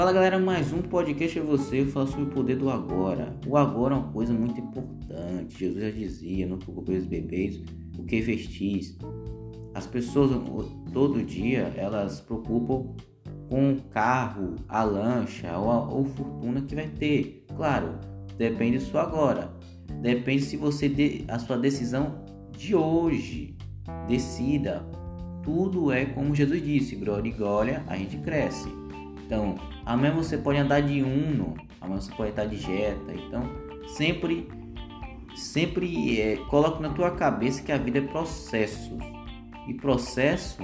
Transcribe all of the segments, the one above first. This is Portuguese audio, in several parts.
Fala galera, mais um podcast é você. Eu falo sobre o poder do agora. O agora é uma coisa muito importante. Jesus já dizia: Não preocupeis os bebês, o que vestis. As pessoas todo dia elas preocupam com o carro, a lancha ou a ou fortuna que vai ter. Claro, depende do agora. Depende se você a sua decisão de hoje. Decida. Tudo é como Jesus disse: glória e glória, a gente cresce. Então, amanhã você pode andar de Uno, amanhã você pode estar de Jetta. Então, sempre, sempre é, coloque na tua cabeça que a vida é processo. E processo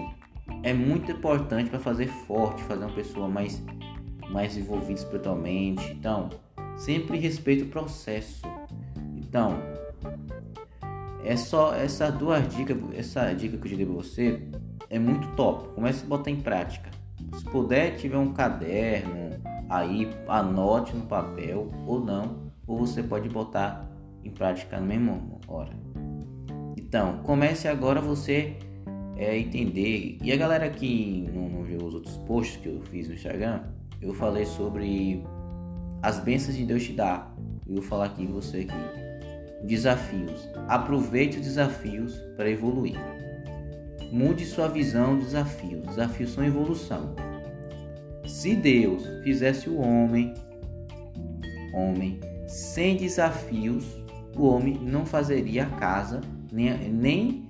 é muito importante para fazer forte, fazer uma pessoa mais, mais envolvida espiritualmente. Então, sempre respeite o processo. Então, é só essas duas dicas, essa dica que eu dei para você é muito top. Comece a botar em prática. Se puder, tiver um caderno, aí anote no papel ou não, ou você pode botar em prática no mesmo hora. Então, comece agora você é, entender. E a galera que não, não viu os outros posts que eu fiz no Instagram, eu falei sobre as bênçãos de Deus te dá. Eu vou falar aqui você aqui. Desafios. Aproveite os desafios para evoluir. Mude sua visão dos desafios. Desafios são evolução. Se Deus fizesse o homem, homem sem desafios, o homem não fazeria a casa, nem, nem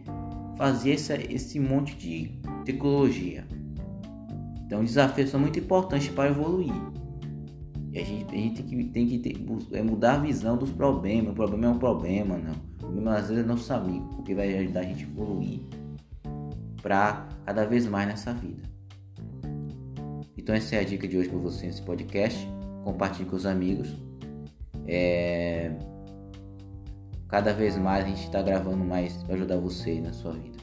fazia esse, esse monte de tecnologia. Então, desafios são muito importantes para evoluir. E a gente, a gente tem que, tem que ter, é mudar a visão dos problemas. O problema é um problema, não. O problema às vezes é nosso amigo, porque vai ajudar a gente a evoluir para cada vez mais nessa vida. Então essa é a dica de hoje para você nesse podcast. Compartilhe com os amigos. É... Cada vez mais a gente está gravando mais para ajudar você na sua vida.